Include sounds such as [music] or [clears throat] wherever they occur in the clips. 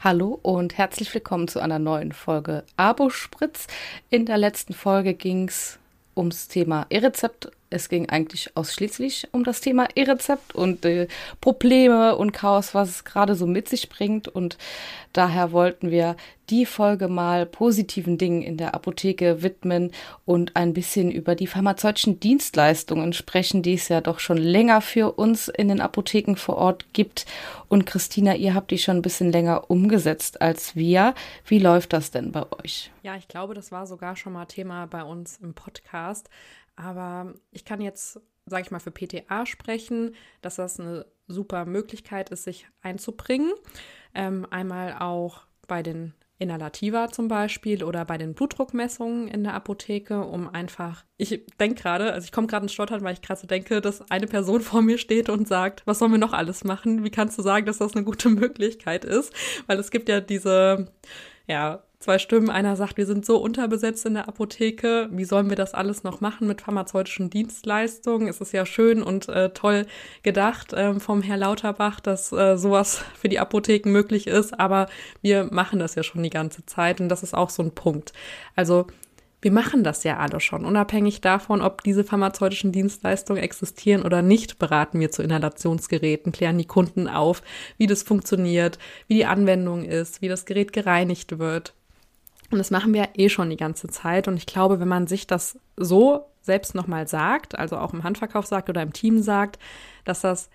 Hallo und herzlich willkommen zu einer neuen Folge Abo Spritz. In der letzten Folge ging es ums Thema E-Rezept es ging eigentlich ausschließlich um das Thema E-Rezept und äh, Probleme und Chaos, was es gerade so mit sich bringt. Und daher wollten wir die Folge mal positiven Dingen in der Apotheke widmen und ein bisschen über die pharmazeutischen Dienstleistungen sprechen, die es ja doch schon länger für uns in den Apotheken vor Ort gibt. Und Christina, ihr habt die schon ein bisschen länger umgesetzt als wir. Wie läuft das denn bei euch? Ja, ich glaube, das war sogar schon mal Thema bei uns im Podcast. Aber ich kann jetzt, sage ich mal, für PTA sprechen, dass das eine super Möglichkeit ist, sich einzubringen. Ähm, einmal auch bei den Inhalativa zum Beispiel oder bei den Blutdruckmessungen in der Apotheke, um einfach, ich denke gerade, also ich komme gerade ins Stottern, weil ich gerade so denke, dass eine Person vor mir steht und sagt, was sollen wir noch alles machen? Wie kannst du sagen, dass das eine gute [laughs] Möglichkeit ist? Weil es gibt ja diese, ja, zwei Stimmen. Einer sagt, wir sind so unterbesetzt in der Apotheke. Wie sollen wir das alles noch machen mit pharmazeutischen Dienstleistungen? Es ist ja schön und äh, toll gedacht ähm, vom Herr Lauterbach, dass äh, sowas für die Apotheken möglich ist. Aber wir machen das ja schon die ganze Zeit und das ist auch so ein Punkt. Also wir machen das ja alle schon. Unabhängig davon, ob diese pharmazeutischen Dienstleistungen existieren oder nicht, beraten wir zu Inhalationsgeräten, klären die Kunden auf, wie das funktioniert, wie die Anwendung ist, wie das Gerät gereinigt wird. Und das machen wir eh schon die ganze Zeit. Und ich glaube, wenn man sich das so selbst nochmal sagt, also auch im Handverkauf sagt oder im Team sagt, dass das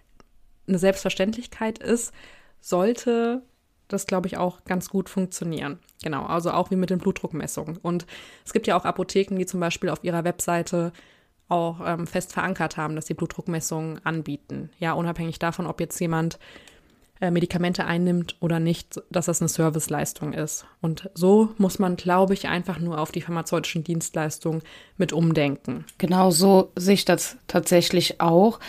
eine Selbstverständlichkeit ist, sollte das, glaube ich, auch ganz gut funktionieren. Genau, also auch wie mit den Blutdruckmessungen. Und es gibt ja auch Apotheken, die zum Beispiel auf ihrer Webseite auch ähm, fest verankert haben, dass sie Blutdruckmessungen anbieten. Ja, unabhängig davon, ob jetzt jemand Medikamente einnimmt oder nicht, dass das eine Serviceleistung ist. Und so muss man, glaube ich, einfach nur auf die pharmazeutischen Dienstleistungen mit umdenken. Genau so sehe ich das tatsächlich auch,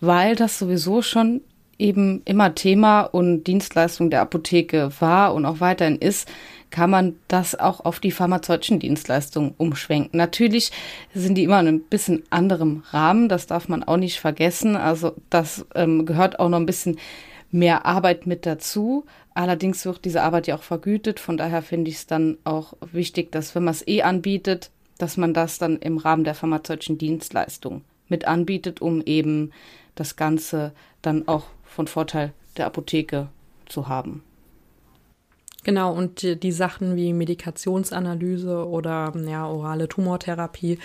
weil das sowieso schon eben immer Thema und Dienstleistung der Apotheke war und auch weiterhin ist, kann man das auch auf die pharmazeutischen Dienstleistungen umschwenken. Natürlich sind die immer in ein bisschen anderem Rahmen, das darf man auch nicht vergessen. Also das ähm, gehört auch noch ein bisschen mehr Arbeit mit dazu. Allerdings wird diese Arbeit ja auch vergütet. Von daher finde ich es dann auch wichtig, dass wenn man es eh anbietet, dass man das dann im Rahmen der pharmazeutischen Dienstleistung mit anbietet, um eben das Ganze dann auch von Vorteil der Apotheke zu haben. Genau, und die, die Sachen wie Medikationsanalyse oder ja, orale Tumortherapie,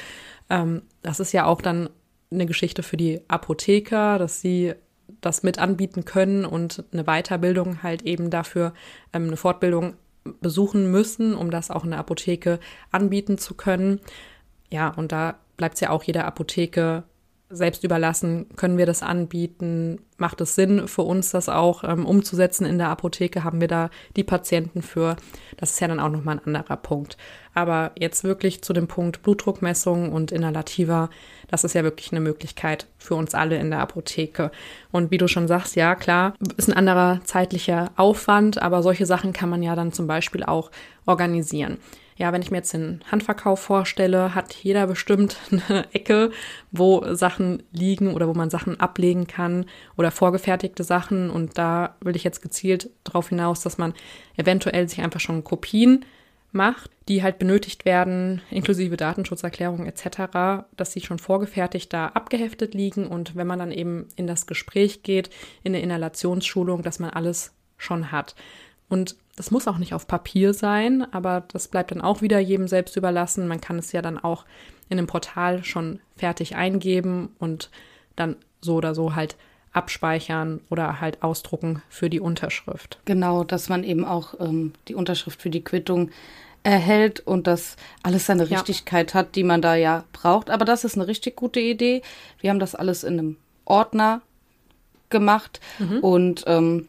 ähm, das ist ja auch dann eine Geschichte für die Apotheker, dass sie das mit anbieten können und eine Weiterbildung halt eben dafür, ähm, eine Fortbildung besuchen müssen, um das auch in der Apotheke anbieten zu können. Ja, und da bleibt es ja auch jeder Apotheke selbst überlassen, können wir das anbieten? Macht es Sinn für uns, das auch ähm, umzusetzen in der Apotheke? Haben wir da die Patienten für? Das ist ja dann auch nochmal ein anderer Punkt. Aber jetzt wirklich zu dem Punkt Blutdruckmessung und Inhalativa, das ist ja wirklich eine Möglichkeit für uns alle in der Apotheke. Und wie du schon sagst, ja klar, ist ein anderer zeitlicher Aufwand, aber solche Sachen kann man ja dann zum Beispiel auch organisieren ja, wenn ich mir jetzt den Handverkauf vorstelle, hat jeder bestimmt [laughs] eine Ecke, wo Sachen liegen oder wo man Sachen ablegen kann oder vorgefertigte Sachen. Und da will ich jetzt gezielt darauf hinaus, dass man eventuell sich einfach schon Kopien macht, die halt benötigt werden, inklusive Datenschutzerklärung etc., dass sie schon vorgefertigt da abgeheftet liegen und wenn man dann eben in das Gespräch geht, in eine Inhalationsschulung, dass man alles schon hat. Und das muss auch nicht auf Papier sein, aber das bleibt dann auch wieder jedem selbst überlassen. Man kann es ja dann auch in einem Portal schon fertig eingeben und dann so oder so halt abspeichern oder halt ausdrucken für die Unterschrift. Genau, dass man eben auch ähm, die Unterschrift für die Quittung erhält und dass alles seine Richtigkeit ja. hat, die man da ja braucht. Aber das ist eine richtig gute Idee. Wir haben das alles in einem Ordner gemacht mhm. und ähm,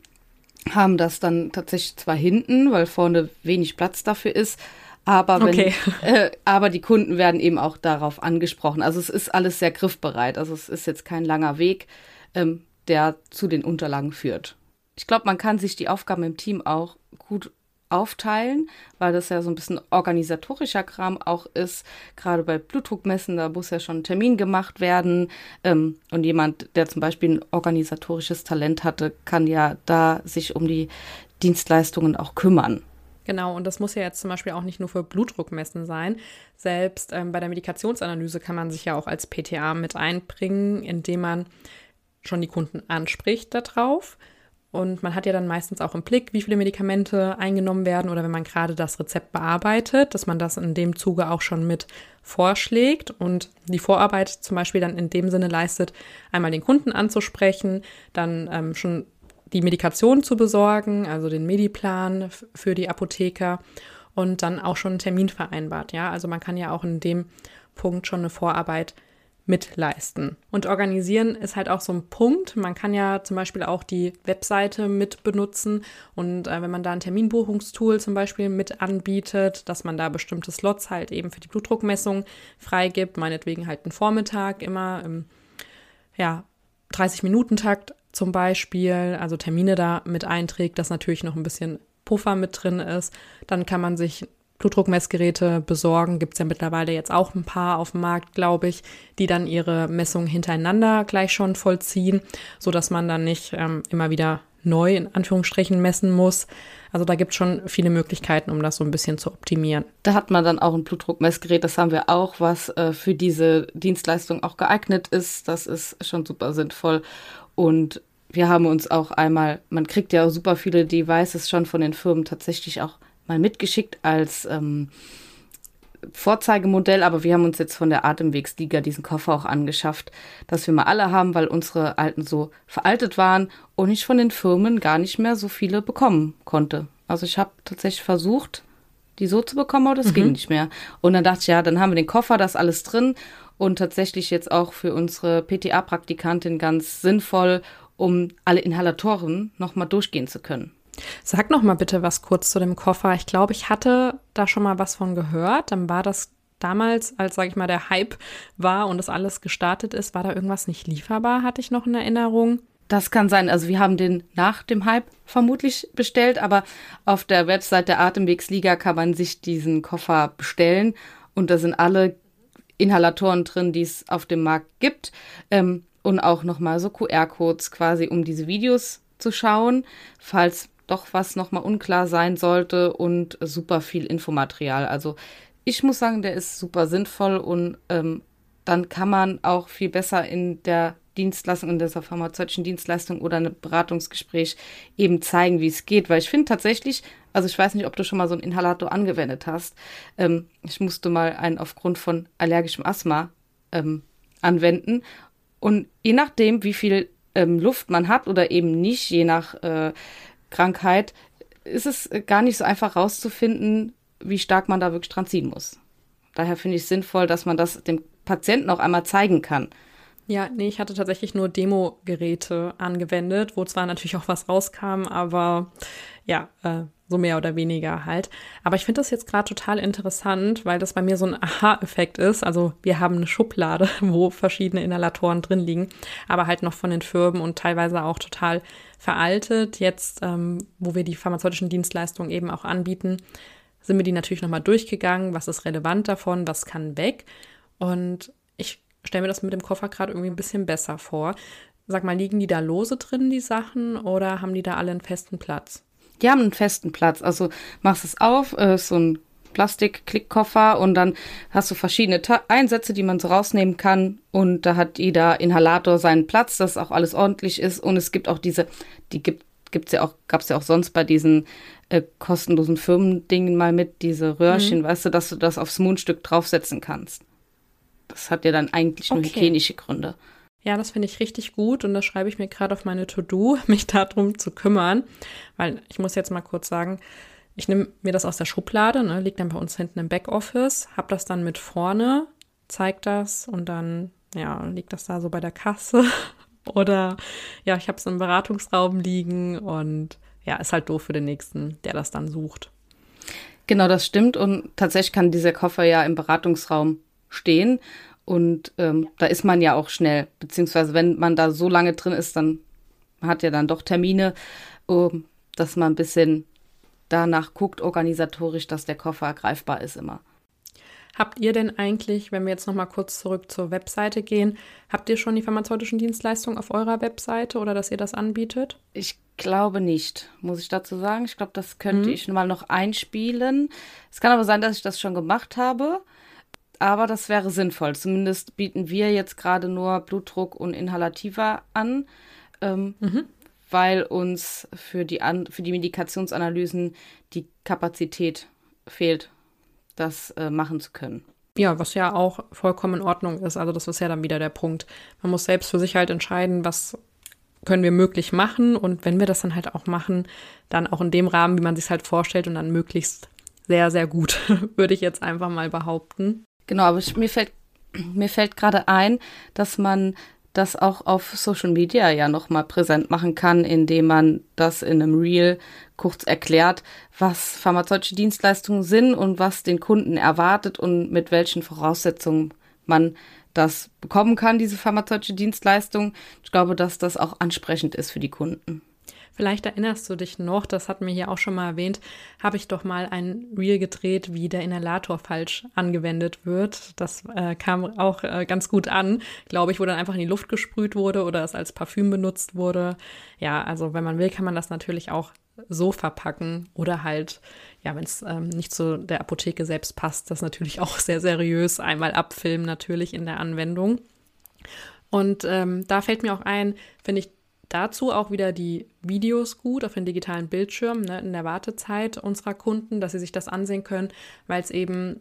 haben das dann tatsächlich zwar hinten, weil vorne wenig Platz dafür ist, aber, wenn, okay. [laughs] äh, aber die Kunden werden eben auch darauf angesprochen. Also es ist alles sehr griffbereit. Also es ist jetzt kein langer Weg, ähm, der zu den Unterlagen führt. Ich glaube, man kann sich die Aufgaben im Team auch gut aufteilen, weil das ja so ein bisschen organisatorischer Kram auch ist. Gerade bei Blutdruckmessen, da muss ja schon ein Termin gemacht werden. Ähm, und jemand, der zum Beispiel ein organisatorisches Talent hatte, kann ja da sich um die Dienstleistungen auch kümmern. Genau, und das muss ja jetzt zum Beispiel auch nicht nur für Blutdruckmessen sein. Selbst ähm, bei der Medikationsanalyse kann man sich ja auch als PTA mit einbringen, indem man schon die Kunden anspricht darauf. Und man hat ja dann meistens auch im Blick, wie viele Medikamente eingenommen werden oder wenn man gerade das Rezept bearbeitet, dass man das in dem Zuge auch schon mit vorschlägt und die Vorarbeit zum Beispiel dann in dem Sinne leistet, einmal den Kunden anzusprechen, dann ähm, schon die Medikation zu besorgen, also den Mediplan für die Apotheker und dann auch schon einen Termin vereinbart. Ja, also man kann ja auch in dem Punkt schon eine Vorarbeit mitleisten. Und organisieren ist halt auch so ein Punkt. Man kann ja zum Beispiel auch die Webseite mit benutzen und äh, wenn man da ein Terminbuchungstool zum Beispiel mit anbietet, dass man da bestimmte Slots halt eben für die Blutdruckmessung freigibt, meinetwegen halt einen Vormittag immer im ja, 30-Minuten-Takt zum Beispiel, also Termine da mit einträgt, dass natürlich noch ein bisschen Puffer mit drin ist. Dann kann man sich Blutdruckmessgeräte besorgen. Gibt es ja mittlerweile jetzt auch ein paar auf dem Markt, glaube ich, die dann ihre Messungen hintereinander gleich schon vollziehen, sodass man dann nicht ähm, immer wieder neu in Anführungsstrichen messen muss. Also da gibt es schon viele Möglichkeiten, um das so ein bisschen zu optimieren. Da hat man dann auch ein Blutdruckmessgerät, das haben wir auch, was äh, für diese Dienstleistung auch geeignet ist. Das ist schon super sinnvoll. Und wir haben uns auch einmal, man kriegt ja super viele Devices schon von den Firmen tatsächlich auch mal mitgeschickt als ähm, Vorzeigemodell, aber wir haben uns jetzt von der Atemwegsliga diesen Koffer auch angeschafft, dass wir mal alle haben, weil unsere alten so veraltet waren und ich von den Firmen gar nicht mehr so viele bekommen konnte. Also ich habe tatsächlich versucht, die so zu bekommen, aber das mhm. ging nicht mehr. Und dann dachte ich, ja, dann haben wir den Koffer, das alles drin und tatsächlich jetzt auch für unsere PTA-Praktikantin ganz sinnvoll, um alle Inhalatoren nochmal durchgehen zu können. Sag noch mal bitte was kurz zu dem Koffer. Ich glaube, ich hatte da schon mal was von gehört. Dann war das damals, als, sage ich mal, der Hype war und das alles gestartet ist, war da irgendwas nicht lieferbar, hatte ich noch in Erinnerung. Das kann sein. Also wir haben den nach dem Hype vermutlich bestellt, aber auf der Website der Atemwegsliga kann man sich diesen Koffer bestellen und da sind alle Inhalatoren drin, die es auf dem Markt gibt ähm, und auch nochmal so QR-Codes quasi, um diese Videos zu schauen, falls doch was nochmal unklar sein sollte und super viel Infomaterial. Also ich muss sagen, der ist super sinnvoll und ähm, dann kann man auch viel besser in der Dienstleistung, in dieser pharmazeutischen Dienstleistung oder ein Beratungsgespräch eben zeigen, wie es geht. Weil ich finde tatsächlich, also ich weiß nicht, ob du schon mal so einen Inhalator angewendet hast. Ähm, ich musste mal einen aufgrund von allergischem Asthma ähm, anwenden. Und je nachdem, wie viel ähm, Luft man hat oder eben nicht, je nach äh, Krankheit, ist es gar nicht so einfach rauszufinden, wie stark man da wirklich dran ziehen muss. Daher finde ich es sinnvoll, dass man das dem Patienten auch einmal zeigen kann. Ja, nee, ich hatte tatsächlich nur Demo-Geräte angewendet, wo zwar natürlich auch was rauskam, aber ja, äh, so mehr oder weniger halt. Aber ich finde das jetzt gerade total interessant, weil das bei mir so ein Aha-Effekt ist. Also wir haben eine Schublade, [laughs] wo verschiedene Inhalatoren drin liegen, aber halt noch von den Firmen und teilweise auch total veraltet. Jetzt, ähm, wo wir die pharmazeutischen Dienstleistungen eben auch anbieten, sind wir die natürlich nochmal durchgegangen. Was ist relevant davon? Was kann weg? Und ich stelle mir das mit dem Koffer gerade irgendwie ein bisschen besser vor. Sag mal, liegen die da lose drin, die Sachen, oder haben die da alle einen festen Platz? Die haben einen festen Platz. Also machst es auf, äh, so ein Plastik-Klickkoffer und dann hast du verschiedene Ta Einsätze, die man so rausnehmen kann und da hat jeder Inhalator seinen Platz, dass auch alles ordentlich ist und es gibt auch diese, die gibt gibt's ja auch, gab's ja auch sonst bei diesen äh, kostenlosen Firmendingen mal mit, diese Röhrchen, mhm. weißt du, dass du das aufs Mundstück draufsetzen kannst. Das hat ja dann eigentlich nur okay. hygienische Gründe. Ja, das finde ich richtig gut und das schreibe ich mir gerade auf meine To-Do, [laughs] mich darum zu kümmern, weil ich muss jetzt mal kurz sagen, ich nehme mir das aus der Schublade, ne, liegt dann bei uns hinten im Backoffice, habe das dann mit vorne, zeige das und dann ja, liegt das da so bei der Kasse. [laughs] Oder ja, ich habe es im Beratungsraum liegen und ja, ist halt doof für den nächsten, der das dann sucht. Genau, das stimmt und tatsächlich kann dieser Koffer ja im Beratungsraum stehen und ähm, da ist man ja auch schnell, beziehungsweise wenn man da so lange drin ist, dann hat ja dann doch Termine, um, dass man ein bisschen danach guckt, organisatorisch, dass der Koffer greifbar ist immer. Habt ihr denn eigentlich, wenn wir jetzt noch mal kurz zurück zur Webseite gehen, habt ihr schon die pharmazeutischen Dienstleistungen auf eurer Webseite oder dass ihr das anbietet? Ich glaube nicht, muss ich dazu sagen. Ich glaube, das könnte mhm. ich mal noch einspielen. Es kann aber sein, dass ich das schon gemacht habe. Aber das wäre sinnvoll. Zumindest bieten wir jetzt gerade nur Blutdruck und Inhalativa an, ähm, mhm. weil uns für die, an für die Medikationsanalysen die Kapazität fehlt das äh, machen zu können. Ja, was ja auch vollkommen in Ordnung ist. Also das ist ja dann wieder der Punkt. Man muss selbst für sich halt entscheiden, was können wir möglich machen und wenn wir das dann halt auch machen, dann auch in dem Rahmen, wie man sich halt vorstellt und dann möglichst sehr, sehr gut, [laughs] würde ich jetzt einfach mal behaupten. Genau, aber ich, mir fällt [clears throat] mir fällt gerade ein, dass man das auch auf Social Media ja nochmal präsent machen kann, indem man das in einem Reel kurz erklärt, was pharmazeutische Dienstleistungen sind und was den Kunden erwartet und mit welchen Voraussetzungen man das bekommen kann, diese pharmazeutische Dienstleistung. Ich glaube, dass das auch ansprechend ist für die Kunden. Vielleicht erinnerst du dich noch, das hatten wir hier auch schon mal erwähnt, habe ich doch mal ein Reel gedreht, wie der Inhalator falsch angewendet wird. Das äh, kam auch äh, ganz gut an, glaube ich, wo dann einfach in die Luft gesprüht wurde oder es als Parfüm benutzt wurde. Ja, also wenn man will, kann man das natürlich auch so verpacken oder halt, ja, wenn es ähm, nicht zu der Apotheke selbst passt, das natürlich [laughs] auch sehr seriös einmal abfilmen natürlich in der Anwendung. Und ähm, da fällt mir auch ein, finde ich Dazu auch wieder die Videos gut auf den digitalen Bildschirm ne, in der Wartezeit unserer Kunden, dass sie sich das ansehen können, weil es eben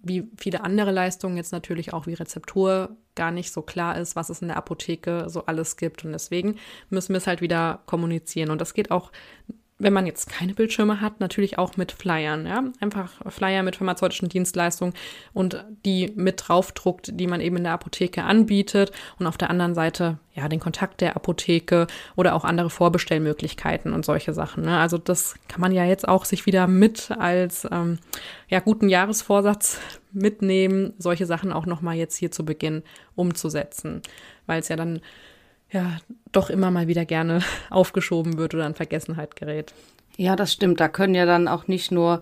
wie viele andere Leistungen jetzt natürlich auch wie Rezeptur gar nicht so klar ist, was es in der Apotheke so alles gibt. Und deswegen müssen wir es halt wieder kommunizieren. Und das geht auch wenn man jetzt keine Bildschirme hat, natürlich auch mit Flyern, ja. Einfach Flyer mit pharmazeutischen Dienstleistungen und die mit draufdruckt, die man eben in der Apotheke anbietet und auf der anderen Seite, ja, den Kontakt der Apotheke oder auch andere Vorbestellmöglichkeiten und solche Sachen. Ne? Also das kann man ja jetzt auch sich wieder mit als, ähm, ja, guten Jahresvorsatz mitnehmen, solche Sachen auch nochmal jetzt hier zu Beginn umzusetzen, weil es ja dann ja doch immer mal wieder gerne [laughs] aufgeschoben wird oder in Vergessenheit gerät. Ja, das stimmt. Da können ja dann auch nicht nur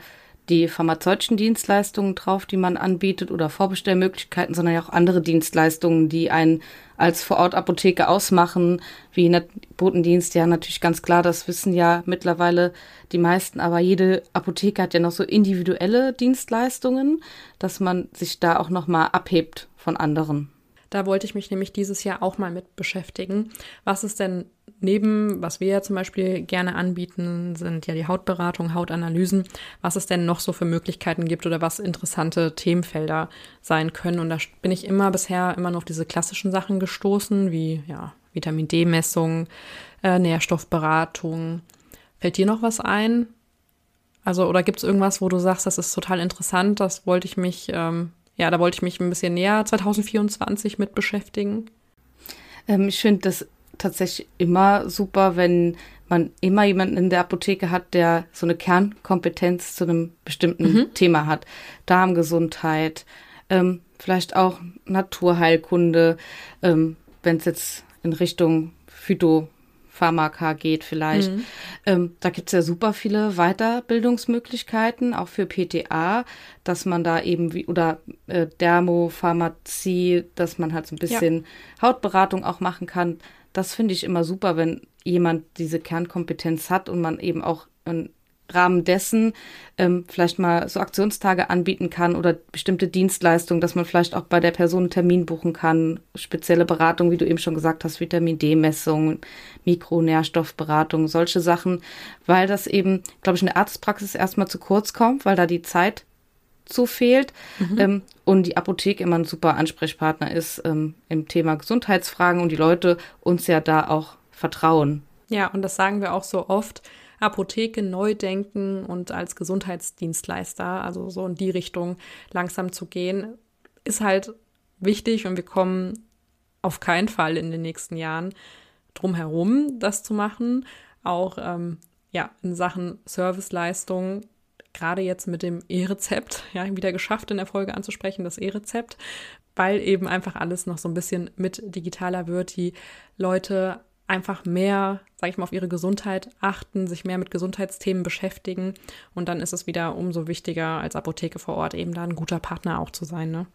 die pharmazeutischen Dienstleistungen drauf, die man anbietet oder Vorbestellmöglichkeiten, sondern ja auch andere Dienstleistungen, die einen als Vorortapotheke ausmachen, wie Botendienst. Ja, natürlich ganz klar, das wissen ja mittlerweile die meisten, aber jede Apotheke hat ja noch so individuelle Dienstleistungen, dass man sich da auch nochmal abhebt von anderen. Da wollte ich mich nämlich dieses Jahr auch mal mit beschäftigen. Was ist denn neben, was wir ja zum Beispiel gerne anbieten, sind ja die Hautberatung, Hautanalysen, was es denn noch so für Möglichkeiten gibt oder was interessante Themenfelder sein können. Und da bin ich immer bisher immer noch auf diese klassischen Sachen gestoßen, wie ja, Vitamin D-Messung, äh, Nährstoffberatung. Fällt dir noch was ein? Also, oder gibt es irgendwas, wo du sagst, das ist total interessant, das wollte ich mich ähm, ja, da wollte ich mich ein bisschen näher 2024 mit beschäftigen. Ähm, ich finde das tatsächlich immer super, wenn man immer jemanden in der Apotheke hat, der so eine Kernkompetenz zu einem bestimmten mhm. Thema hat. Darmgesundheit, ähm, vielleicht auch Naturheilkunde, ähm, wenn es jetzt in Richtung Phyto Pharmaka geht vielleicht. Mhm. Ähm, da gibt es ja super viele Weiterbildungsmöglichkeiten, auch für PTA, dass man da eben wie, oder äh, Dermopharmazie, dass man halt so ein bisschen ja. Hautberatung auch machen kann. Das finde ich immer super, wenn jemand diese Kernkompetenz hat und man eben auch ein Rahmen dessen ähm, vielleicht mal so Aktionstage anbieten kann oder bestimmte Dienstleistungen, dass man vielleicht auch bei der Person einen Termin buchen kann, spezielle Beratung, wie du eben schon gesagt hast, Vitamin D-Messung, Mikronährstoffberatung, solche Sachen, weil das eben, glaube ich, in der Arztpraxis erstmal zu kurz kommt, weil da die Zeit zu fehlt mhm. ähm, und die Apotheke immer ein super Ansprechpartner ist ähm, im Thema Gesundheitsfragen und die Leute uns ja da auch vertrauen. Ja, und das sagen wir auch so oft Apotheke neu denken und als Gesundheitsdienstleister, also so in die Richtung langsam zu gehen, ist halt wichtig und wir kommen auf keinen Fall in den nächsten Jahren drum herum, das zu machen. Auch ähm, ja, in Sachen Serviceleistung, gerade jetzt mit dem E-Rezept, [laughs] ja, wieder geschafft in der Folge anzusprechen, das E-Rezept, weil eben einfach alles noch so ein bisschen mit digitaler wird. Die Leute einfach mehr, sage ich mal, auf ihre Gesundheit achten, sich mehr mit Gesundheitsthemen beschäftigen. Und dann ist es wieder umso wichtiger, als Apotheke vor Ort eben da ein guter Partner auch zu sein. Ne?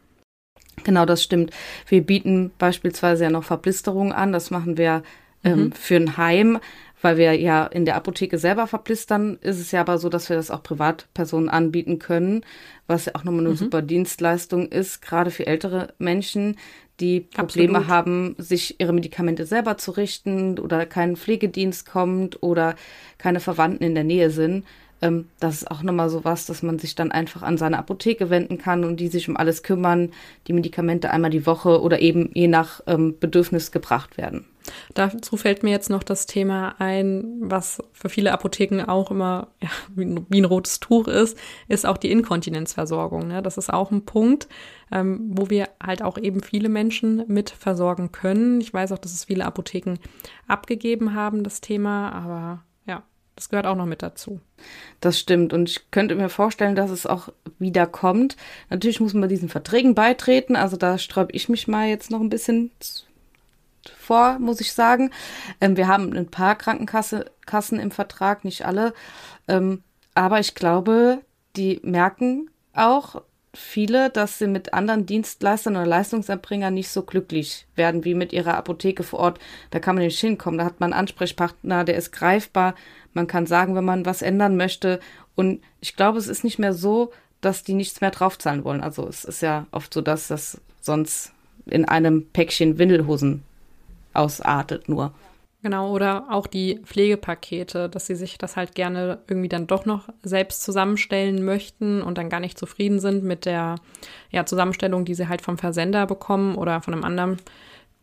Genau, das stimmt. Wir bieten beispielsweise ja noch Verblisterungen an. Das machen wir ähm, mhm. für ein Heim, weil wir ja in der Apotheke selber verblistern. Ist es ja aber so, dass wir das auch Privatpersonen anbieten können, was ja auch nochmal eine mhm. super Dienstleistung ist, gerade für ältere Menschen, die Probleme Absolut. haben, sich ihre Medikamente selber zu richten oder kein Pflegedienst kommt oder keine Verwandten in der Nähe sind. Ähm, das ist auch nochmal so was, dass man sich dann einfach an seine Apotheke wenden kann und die sich um alles kümmern, die Medikamente einmal die Woche oder eben je nach ähm, Bedürfnis gebracht werden. Dazu fällt mir jetzt noch das Thema ein, was für viele Apotheken auch immer ja, wie, ein, rotes Tuch ist, ist auch die Inkontinenzversorgung. Ne? Das ist auch ein Punkt, ähm, wo wir halt auch eben viele Menschen mit versorgen können. Ich weiß auch, dass es viele Apotheken abgegeben haben, das Thema, aber ja, das gehört auch noch mit dazu. Das stimmt. Und ich könnte mir vorstellen, dass es auch wieder kommt. Natürlich muss man diesen Verträgen beitreten. Also da sträube ich mich mal jetzt noch ein bisschen vor, muss ich sagen. Ähm, wir haben ein paar Krankenkassen im Vertrag, nicht alle. Ähm, aber ich glaube, die merken auch viele, dass sie mit anderen Dienstleistern oder Leistungserbringern nicht so glücklich werden wie mit ihrer Apotheke vor Ort. Da kann man nicht hinkommen. Da hat man einen Ansprechpartner, der ist greifbar. Man kann sagen, wenn man was ändern möchte. Und ich glaube, es ist nicht mehr so, dass die nichts mehr draufzahlen wollen. Also es ist ja oft so, dass das sonst in einem Päckchen Windelhosen ausartet nur. Genau, oder auch die Pflegepakete, dass sie sich das halt gerne irgendwie dann doch noch selbst zusammenstellen möchten und dann gar nicht zufrieden sind mit der ja, Zusammenstellung, die sie halt vom Versender bekommen oder von einem anderen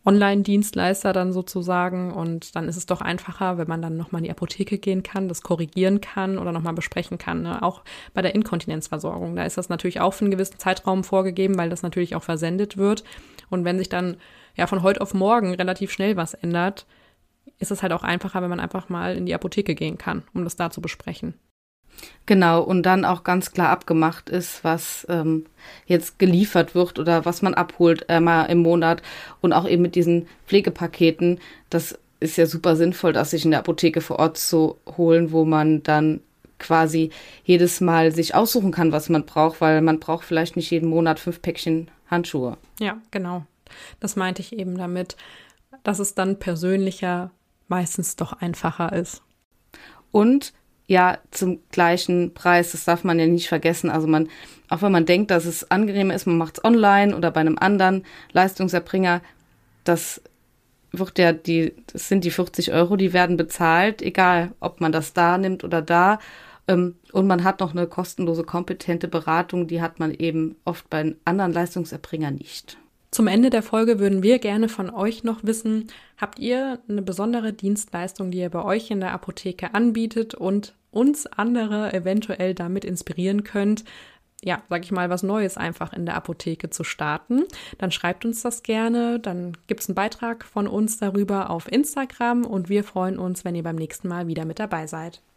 Online-Dienstleister dann sozusagen. Und dann ist es doch einfacher, wenn man dann nochmal in die Apotheke gehen kann, das korrigieren kann oder nochmal besprechen kann. Ne? Auch bei der Inkontinenzversorgung. Da ist das natürlich auch für einen gewissen Zeitraum vorgegeben, weil das natürlich auch versendet wird. Und wenn sich dann ja von heute auf morgen relativ schnell was ändert, ist es halt auch einfacher, wenn man einfach mal in die Apotheke gehen kann, um das da zu besprechen. Genau, und dann auch ganz klar abgemacht ist, was ähm, jetzt geliefert wird oder was man abholt einmal im Monat und auch eben mit diesen Pflegepaketen. Das ist ja super sinnvoll, das sich in der Apotheke vor Ort zu holen, wo man dann quasi jedes Mal sich aussuchen kann, was man braucht, weil man braucht vielleicht nicht jeden Monat fünf Päckchen Handschuhe. Ja, genau. Das meinte ich eben damit, dass es dann persönlicher meistens doch einfacher ist. Und ja, zum gleichen Preis, das darf man ja nicht vergessen. Also man, auch wenn man denkt, dass es angenehmer ist, man macht es online oder bei einem anderen Leistungserbringer, das wird ja die, das sind die 40 Euro, die werden bezahlt, egal ob man das da nimmt oder da. Ähm, und man hat noch eine kostenlose, kompetente Beratung, die hat man eben oft bei anderen Leistungserbringern nicht. Zum Ende der Folge würden wir gerne von euch noch wissen, habt ihr eine besondere Dienstleistung, die ihr bei euch in der Apotheke anbietet und uns andere eventuell damit inspirieren könnt, ja, sag ich mal, was Neues einfach in der Apotheke zu starten, dann schreibt uns das gerne. Dann gibt es einen Beitrag von uns darüber auf Instagram und wir freuen uns, wenn ihr beim nächsten Mal wieder mit dabei seid.